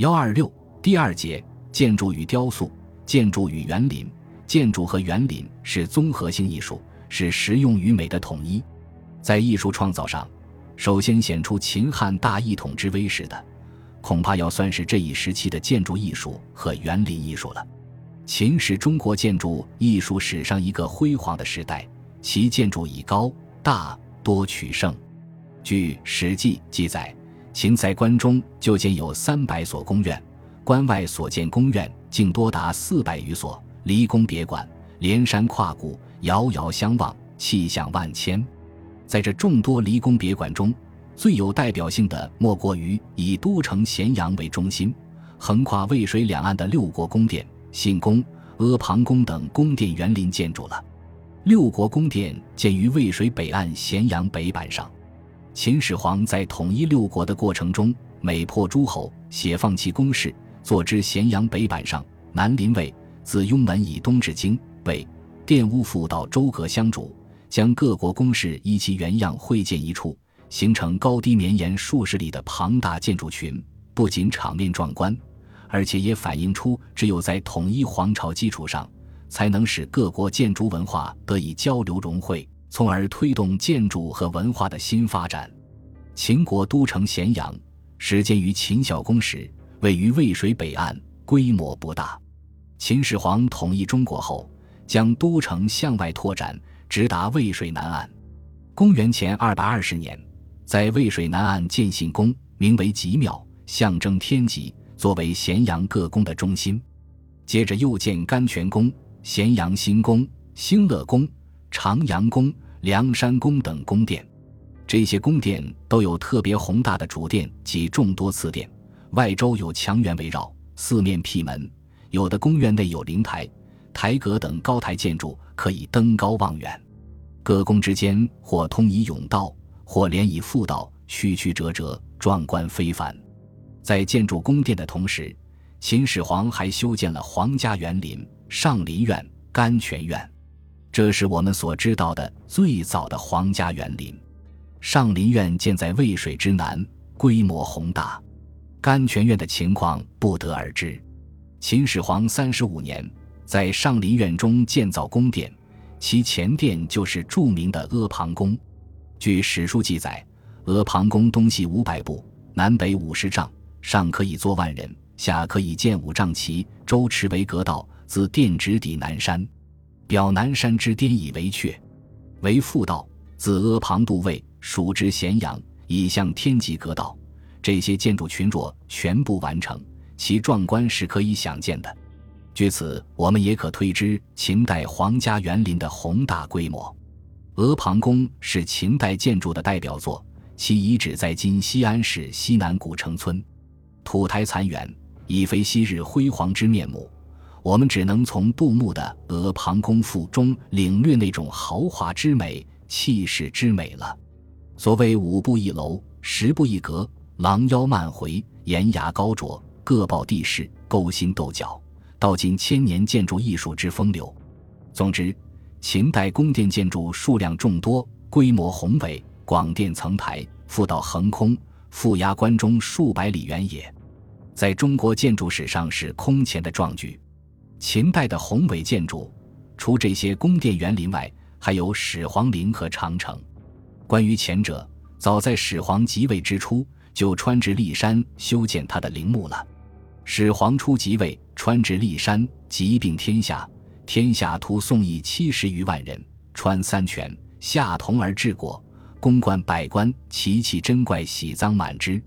幺二六第二节建筑与雕塑，建筑与园林。建筑和园林是综合性艺术，是实用与美的统一。在艺术创造上，首先显出秦汉大一统之威势的，恐怕要算是这一时期的建筑艺术和园林艺术了。秦是中国建筑艺术史上一个辉煌的时代，其建筑以高大多取胜。据《史记》记载，秦在关中就建有三百所宫苑，关外所建宫苑竟多达四百余所。离宫别馆，连山跨谷，遥遥相望，气象万千。在这众多离宫别馆中，最有代表性的莫过于以都城咸阳为中心，横跨渭水两岸的六国宫殿、信宫、阿房宫等宫殿园林建筑了。六国宫殿建于渭水北岸咸阳北板上。秦始皇在统一六国的过程中，每破诸侯，写放其宫室，坐之咸阳北板上，南临渭。自雍门以东至京、魏、玷污府到周阁相主，将各国宫室依其原样汇建一处，形成高低绵延数十里的庞大建筑群。不仅场面壮观，而且也反映出只有在统一皇朝基础上，才能使各国建筑文化得以交流融汇，从而推动建筑和文化的新发展。秦国都城咸阳始建于秦孝公时，位于渭水北岸，规模不大。秦始皇统一中国后，将都城向外拓展，直达渭水南岸。公元前二百二十年，在渭水南岸建信宫，名为极庙，象征天极，作为咸阳各宫的中心。接着又建甘泉宫、咸阳新宫、兴乐宫、长阳宫、梁山宫等宫殿。这些宫殿都有特别宏大的主殿及众多次殿，外周有墙垣围绕，四面辟门。有的宫苑内有灵台、台阁等高台建筑，可以登高望远。各宫之间或通以甬道，或连以复道，曲曲折折，壮观非凡。在建筑宫殿的同时，秦始皇还修建了皇家园林上林苑、甘泉苑，这是我们所知道的最早的皇家园林。上林苑建在渭水之南，规模宏大；甘泉苑的情况不得而知。秦始皇三十五年，在上林苑中建造宫殿，其前殿就是著名的阿房宫。据史书记载，阿房宫东西五百步，南北五十丈，上可以坐万人，下可以建五丈旗，周池为阁道，自殿直抵南山。表南山之巅以为阙，为复道，自阿房渡渭，属之咸阳，以向天际阁道。这些建筑群若全部完成。其壮观是可以想见的。据此，我们也可推知秦代皇家园林的宏大规模。阿房宫是秦代建筑的代表作，其遗址在今西安市西南古城村，土台残垣，已非昔日辉煌之面目。我们只能从杜牧的《阿房宫赋》中领略那种豪华之美、气势之美了。所谓五步一楼，十步一阁，廊腰漫回，檐牙高卓。各抱地势，勾心斗角，道尽千年建筑艺术之风流。总之，秦代宫殿建筑数量众多，规模宏伟，广殿层台，复道横空，覆压关中数百里原野，在中国建筑史上是空前的壮举。秦代的宏伟建筑，除这些宫殿园林外，还有始皇陵和长城。关于前者，早在始皇即位之初，就穿至骊山修建他的陵墓了。始皇初即位，穿至骊山，即并天下，天下徒宋邑七十余万人，穿三泉，下铜而治国，宫观百官，奇奇珍怪，喜丧满之。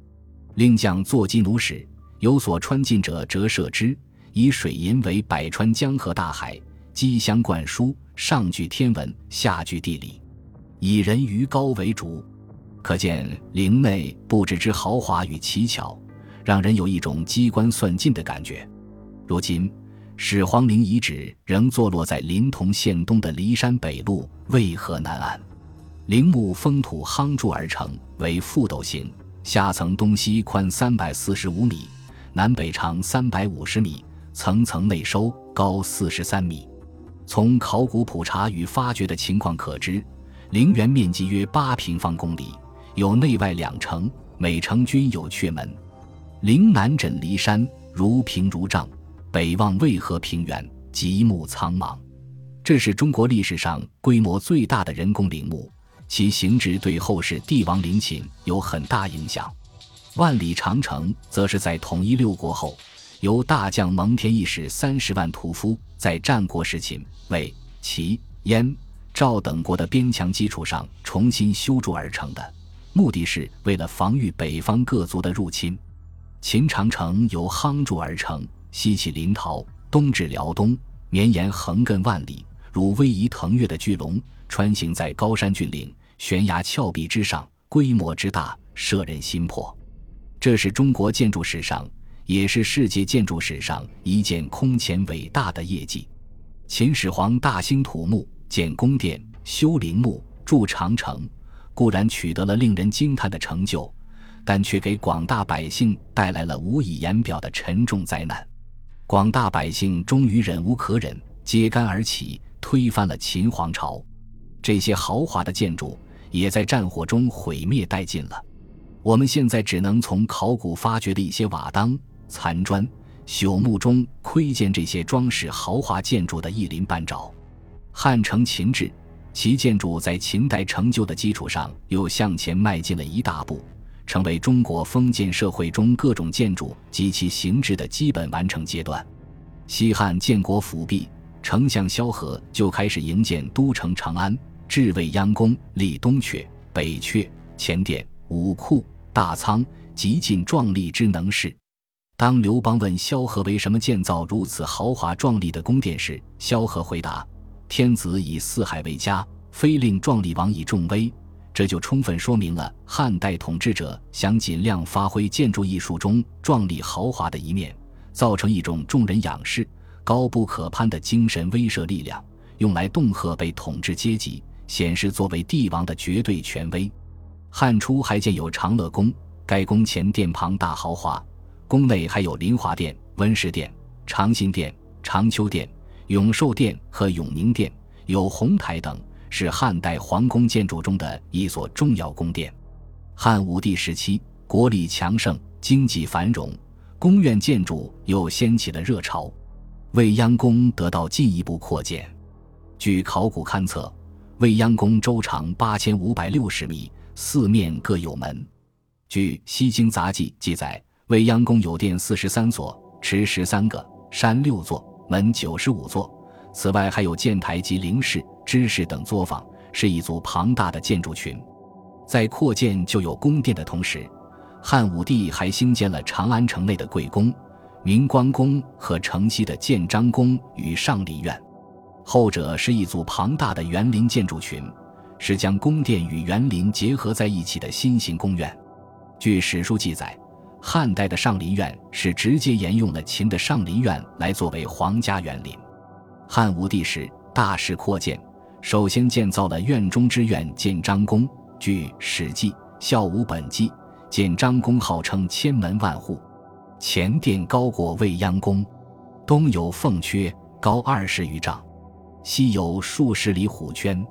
令将坐金弩使，有所穿进者，折射之，以水银为百川江河大海，机相灌输，上具天文，下具地理，以人鱼高为主，可见陵内布置之豪华与奇巧。让人有一种机关算尽的感觉。如今，始皇陵遗址仍坐落在临潼县东的骊山北麓渭河南岸。陵墓封土夯筑而成，为覆斗形，下层东西宽三百四十五米，南北长三百五十米，层层内收，高四十三米。从考古普查与发掘的情况可知，陵园面积约八平方公里，有内外两城，每城均有阙门。陵南枕骊山，如屏如障；北望渭河平原，极目苍茫。这是中国历史上规模最大的人工陵墓，其形制对后世帝王陵寝有很大影响。万里长城则是在统一六国后，由大将蒙恬一使三十万屠夫，在战国时秦、魏、齐、燕、赵等国的边墙基础上重新修筑而成的，目的是为了防御北方各族的入侵。秦长城由夯筑而成，西起临洮，东至辽东，绵延横亘万里，如逶迤腾跃的巨龙，穿行在高山峻岭、悬崖峭壁之上，规模之大，摄人心魄。这是中国建筑史上，也是世界建筑史上一件空前伟大的业绩。秦始皇大兴土木，建宫殿，修陵墓，筑长城，固然取得了令人惊叹的成就，但却给广大百姓带来了无以言表的沉重灾难。广大百姓终于忍无可忍，揭竿而起，推翻了秦皇朝。这些豪华的建筑也在战火中毁灭殆尽了。我们现在只能从考古发掘的一些瓦当、残砖、朽木中窥见这些装饰豪华建筑的一鳞半爪。汉承秦制，其建筑在秦代成就的基础上又向前迈进了一大步，成为中国封建社会中各种建筑及其形制的基本完成阶段。西汉建国复辟，丞相萧何就开始营建都城长安，置未央宫，立东阙、北阙、前殿、武库。大仓极尽壮丽之能事。当刘邦问萧何为什么建造如此豪华壮丽的宫殿时，萧何回答：“天子以四海为家，非令壮丽王以重威。”这就充分说明了汉代统治者想尽量发挥建筑艺术中壮丽豪华的一面，造成一种众人仰视、高不可攀的精神威慑力量，用来恫吓被统治阶级，显示作为帝王的绝对权威。汉初还建有长乐宫，该宫前殿庞大豪华，宫内还有临华殿、温室殿、长辛殿、长秋殿、永寿殿和永宁殿，有红台等，是汉代皇宫建筑中的一所重要宫殿。汉武帝时期，国力强盛，经济繁荣，宫苑建筑又掀起了热潮，未央宫得到进一步扩建。据考古勘测，未央宫周长八千五百六十米。四面各有门。据《西京杂记》记载，未央宫有殿四十三所，池十三个，山六座，门九十五座。此外，还有建台及陵室、支室等作坊，是一组庞大的建筑群。在扩建旧有宫殿的同时，汉武帝还兴建了长安城内的贵宫、明光宫和城西的建章宫与上林苑，后者是一组庞大的园林建筑群。是将宫殿与园林结合在一起的新型宫苑。据史书记载，汉代的上林苑是直接沿用了秦的上林苑来作为皇家园林。汉武帝时大肆扩建，首先建造了院中之院建章宫。据《史记·孝武本纪》，建章宫号称千门万户，前殿高过未央宫，东有凤阙，高二十余丈，西有数十里虎圈。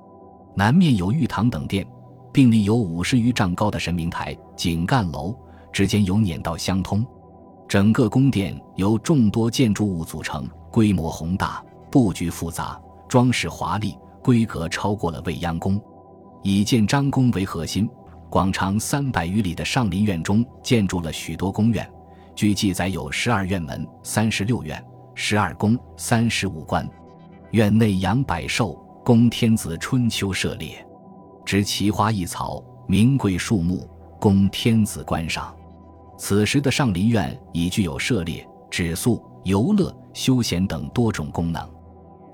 南面有玉堂等殿，并立有五十余丈高的神明台、井干楼，之间有撵道相通。整个宫殿由众多建筑物组成，规模宏大，布局复杂，装饰华丽，规格超过了未央宫。以建章宫为核心，广长三百余里的上林苑中建筑了许多宫苑。据记载，有十二院门、三十六院、十二宫、三十五关，院内养百兽。供天子春秋射猎，植奇花异草、名贵树木，供天子观赏。此时的上林苑已具有涉猎、止宿、游乐、休闲等多种功能。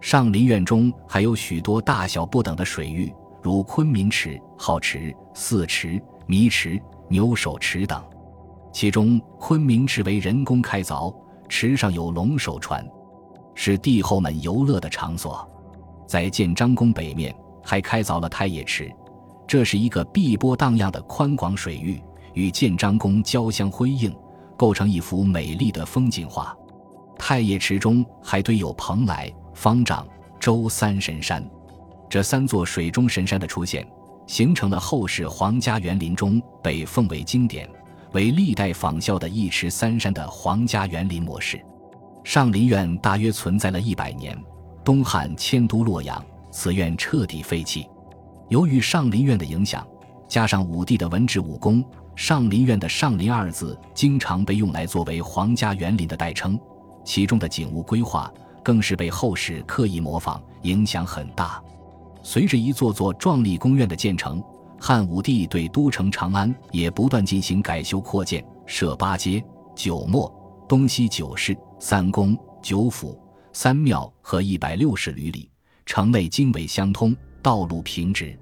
上林苑中还有许多大小不等的水域，如昆明池、皓池、四池、迷池、牛首池等。其中，昆明池为人工开凿，池上有龙首船，是帝后们游乐的场所。在建章宫北面还开凿了太液池，这是一个碧波荡漾的宽广水域，与建章宫交相辉映，构成一幅美丽的风景画。太液池中还堆有蓬莱、方丈、周三神山，这三座水中神山的出现，形成了后世皇家园林中被奉为经典、为历代仿效的一池三山的皇家园林模式。上林苑大约存在了一百年，东汉迁都洛阳，此院彻底废弃。由于上林苑的影响，加上武帝的文治武功，上林苑的“上林”二字经常被用来作为皇家园林的代称，其中的景物规划更是被后世刻意模仿，影响很大。随着一座座壮丽宫苑的建成，汉武帝对都城长安也不断进行改修扩建，设八街、九陌、东西九市、三宫、九府、三庙和一百六十余里，城内经纬相通，道路平直。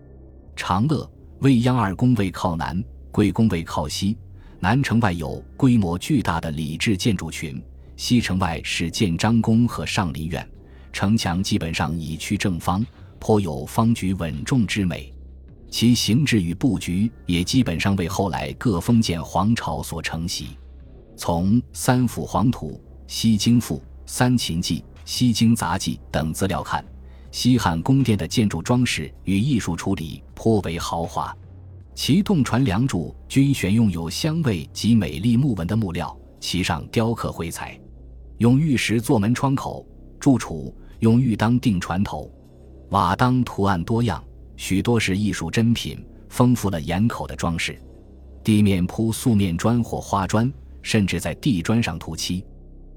长乐、未央二宫位靠南，贵宫位靠西。南城外有规模巨大的礼制建筑群，西城外是建章宫和上林苑，城墙基本上以曲正方。颇有方局稳重之美，其形制与布局也基本上为后来各封建皇朝所承袭。从《三辅黄图》《西京赋》《三秦记》《西京杂记》等资料看，西汉宫殿的建筑装饰与艺术处理颇为豪华，其洞船梁柱均选用有香味及美丽木纹的木料，其上雕刻绘彩，用玉石做门窗口，柱础用玉当定船头。瓦当图案多样，许多是艺术珍品，丰富了檐口的装饰。地面铺素面砖或花砖，甚至在地砖上涂漆。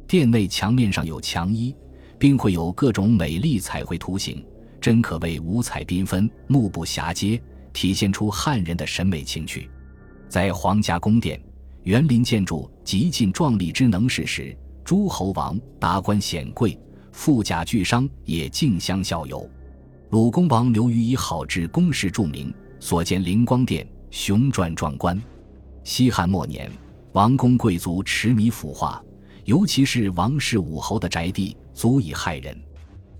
殿内墙面上有墙衣，并绘有各种美丽彩绘图形，真可谓五彩缤纷、目不暇接，体现出汉人的审美情趣。在皇家宫殿、园林建筑极尽壮丽之能事时，诸侯王、达官显贵、富甲巨商也竞相效尤。鲁公王刘虞以好治宫室著名，所建灵光殿雄壮壮观。西汉末年，王公贵族痴迷腐化，尤其是王室武侯的宅地，足以害人。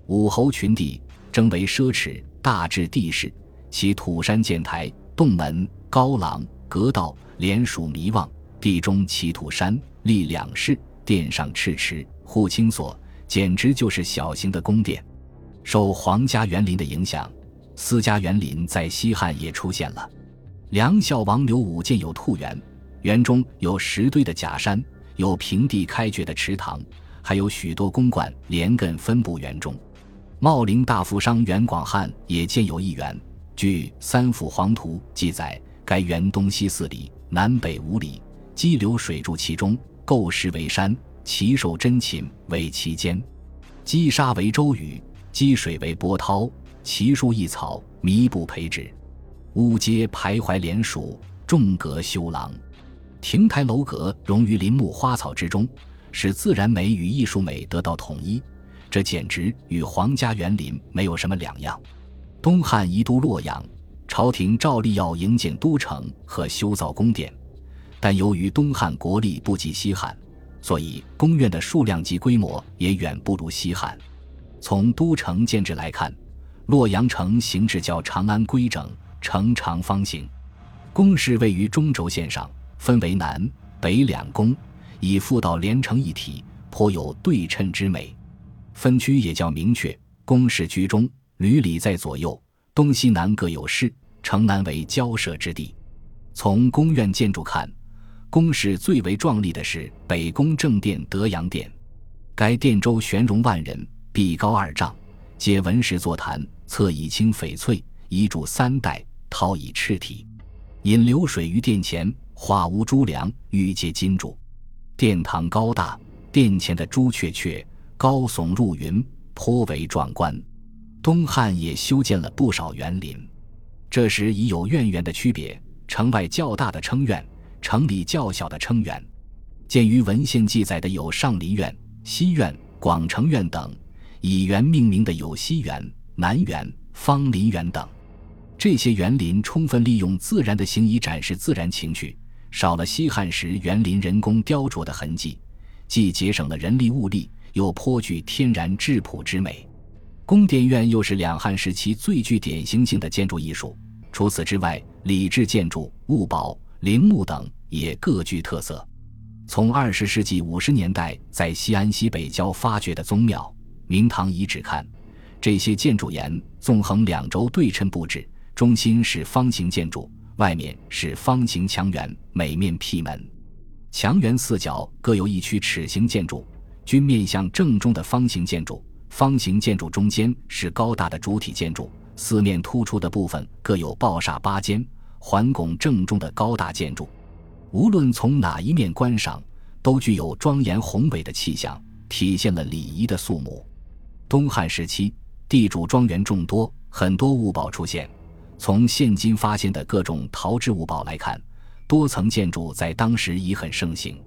武侯群地争为奢侈，大至地势，其土山建台、洞门、高廊、阁道连属迷望。地中其土山立两室，殿上赤池、护青所，简直就是小型的宫殿。受皇家园林的影响，私家园林在西汉也出现了。梁孝王刘武建有兔园，园中有石堆的假山，有平地开掘的池塘，还有许多公馆连亘分布园中。茂陵大富商袁广汉也建有一园，据《三辅黄图》记载，该园东西四里，南北五里，激流水注其中，构石为山，奇兽珍禽为其间，积沙为周宇。积水为波涛，奇树异草弥不培植，屋阶徘徊连属，众阁修廊，亭台楼阁融于林木花草之中，使自然美与艺术美得到统一。这简直与皇家园林没有什么两样。东汉移都洛阳，朝廷照例要营建都城和修造宫殿，但由于东汉国力不及西汉，所以宫苑的数量及规模也远不如西汉。从都城建制来看，洛阳城形制较长安规整，呈长方形，宫室位于中轴线上，分为南北两宫，以复道连成一体，颇有对称之美。分区也较明确，宫室居中，闾里在左右，东西南各有室，城南为交涉之地。从宫苑建筑看，宫室最为壮丽的是北宫正殿德阳殿，该殿周悬容万人。壁高二丈，皆文石座坛，侧以青翡翠，遗柱三代，陶以赤体。引流水于殿前，画无朱梁，玉阶金柱。殿堂高大，殿前的朱雀雀高耸入云，颇为壮观。东汉也修建了不少园林，这时已有院园的区别：城外较大的称院，城里较小的称园。鉴于文献记载的有上林苑、西苑、广成苑等。以园命名的有西园、南园、芳林园等，这些园林充分利用自然的形以展示自然情趣，少了西汉时园林人工雕琢的痕迹，既节省了人力物力，又颇具天然质朴之美。宫殿院又是两汉时期最具典型性的建筑艺术。除此之外，礼制建筑、物宝、陵墓等也各具特色。从二十世纪五十年代在西安西北郊发掘的宗庙。明堂遗址看，这些建筑檐纵横两轴对称布置，中心是方形建筑，外面是方形墙垣，每面辟门。墙垣四角各有一区齿形建筑，均面向正中的方形建筑。方形建筑中间是高大的主体建筑，四面突出的部分各有抱厦八间，环拱正中的高大建筑。无论从哪一面观赏，都具有庄严宏伟的气象，体现了礼仪的肃穆。东汉时期，地主庄园众多，很多物宝出现。从现今发现的各种陶制物宝来看，多层建筑在当时已很盛行。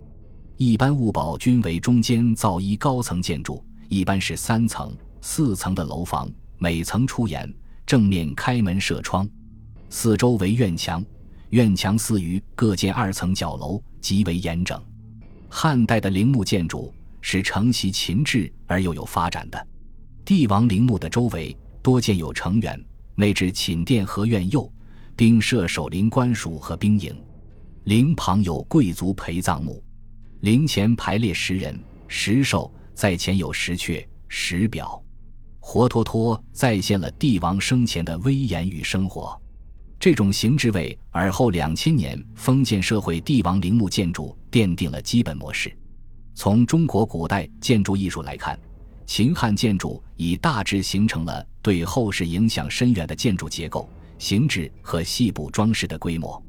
一般物宝均为中间造一高层建筑，一般是三层、四层的楼房，每层出檐，正面开门设窗，四周为院墙，院墙四隅各建二层角楼，极为严整。汉代的陵墓建筑是承袭秦制而又有发展的，帝王陵墓的周围多建有城垣。内置寝殿和院右，并设守陵官署和兵营。陵旁有贵族陪葬墓，陵前排列石人、石兽，在前有石阙、石表，活脱脱再现了帝王生前的威严与生活。这种形制为尔后两千年封建社会帝王陵墓建筑奠定了基本模式。从中国古代建筑艺术来看。秦汉建筑已大致形成了对后世影响深远的建筑结构、形制和细部装饰的规模。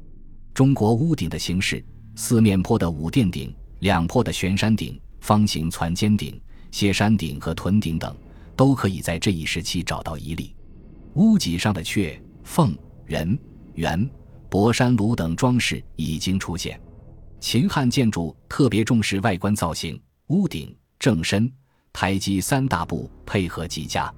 中国屋顶的形式，四面坡的五殿顶、两坡的悬山顶、方形攒尖顶、歇山顶和屯顶等，都可以在这一时期找到一例。屋脊上的雀、凤、人、圆、博山炉等装饰已经出现。秦汉建筑特别重视外观造型，屋顶、正身。台基三大部配合极佳，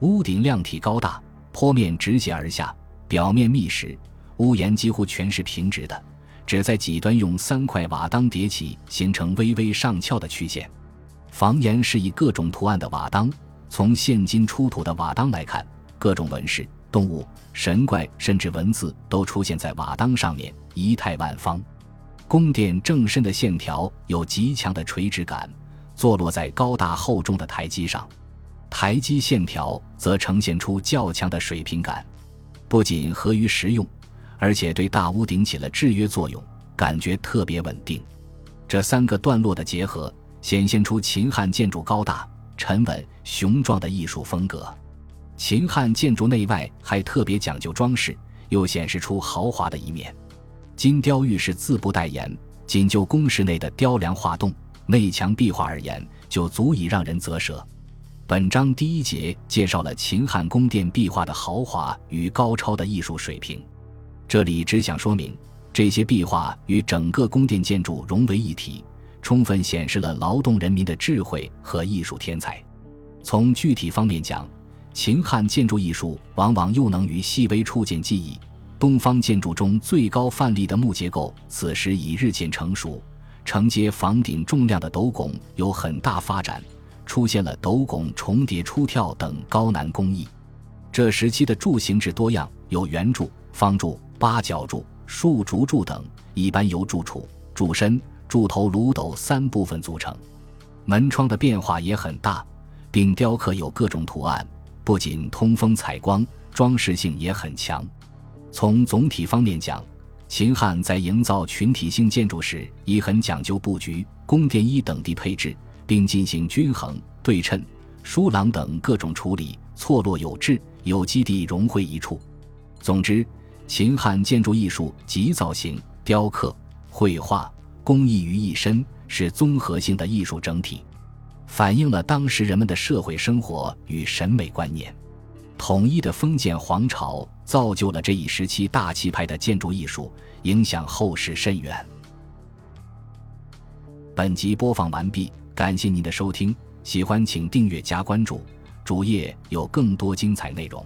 屋顶量体高大，坡面直斜而下，表面密实，屋檐几乎全是平直的，只在几端用三块瓦当叠起，形成微微上翘的曲线。房檐是以各种图案的瓦当，从现今出土的瓦当来看，各种纹饰、动物、神怪甚至文字都出现在瓦当上面，仪态万方。宫殿正身的线条有极强的垂直感。坐落在高大厚重的台基上，台基线条则呈现出较强的水平感，不仅合于实用，而且对大屋顶起了制约作用，感觉特别稳定。这三个段落的结合，显现出秦汉建筑高大、沉稳、雄壮的艺术风格。秦汉建筑内外还特别讲究装饰，又显示出豪华的一面。金雕玉饰自不待言，仅就宫室内的雕梁画栋。内墙壁画而言，就足以让人啧舌。本章第一节介绍了秦汉宫殿壁画的豪华与高超的艺术水平。这里只想说明，这些壁画与整个宫殿建筑融为一体，充分显示了劳动人民的智慧和艺术天才。从具体方面讲，秦汉建筑艺术往往又能于细微处见技艺。东方建筑中最高范例的木结构，此时已日渐成熟。承接房顶重量的斗拱有很大发展，出现了斗拱重叠出跳等高难工艺。这时期的柱形制多样，有圆柱、方柱、八角柱、树竹柱等，一般由柱础、柱身、柱头、炉斗三部分组成。门窗的变化也很大，并雕刻有各种图案，不仅通风采光，装饰性也很强。从总体方面讲，秦汉在营造群体性建筑时，已很讲究布局、宫殿一等地配置，并进行均衡、对称、疏廊等各种处理，错落有致，有机地融汇一处。总之，秦汉建筑艺术集造型、雕刻、绘画、工艺于一身，是综合性的艺术整体，反映了当时人们的社会生活与审美观念。统一的封建皇朝。造就了这一时期大气派的建筑艺术，影响后世甚远。本集播放完毕，感谢您的收听，喜欢请订阅加关注，主页有更多精彩内容。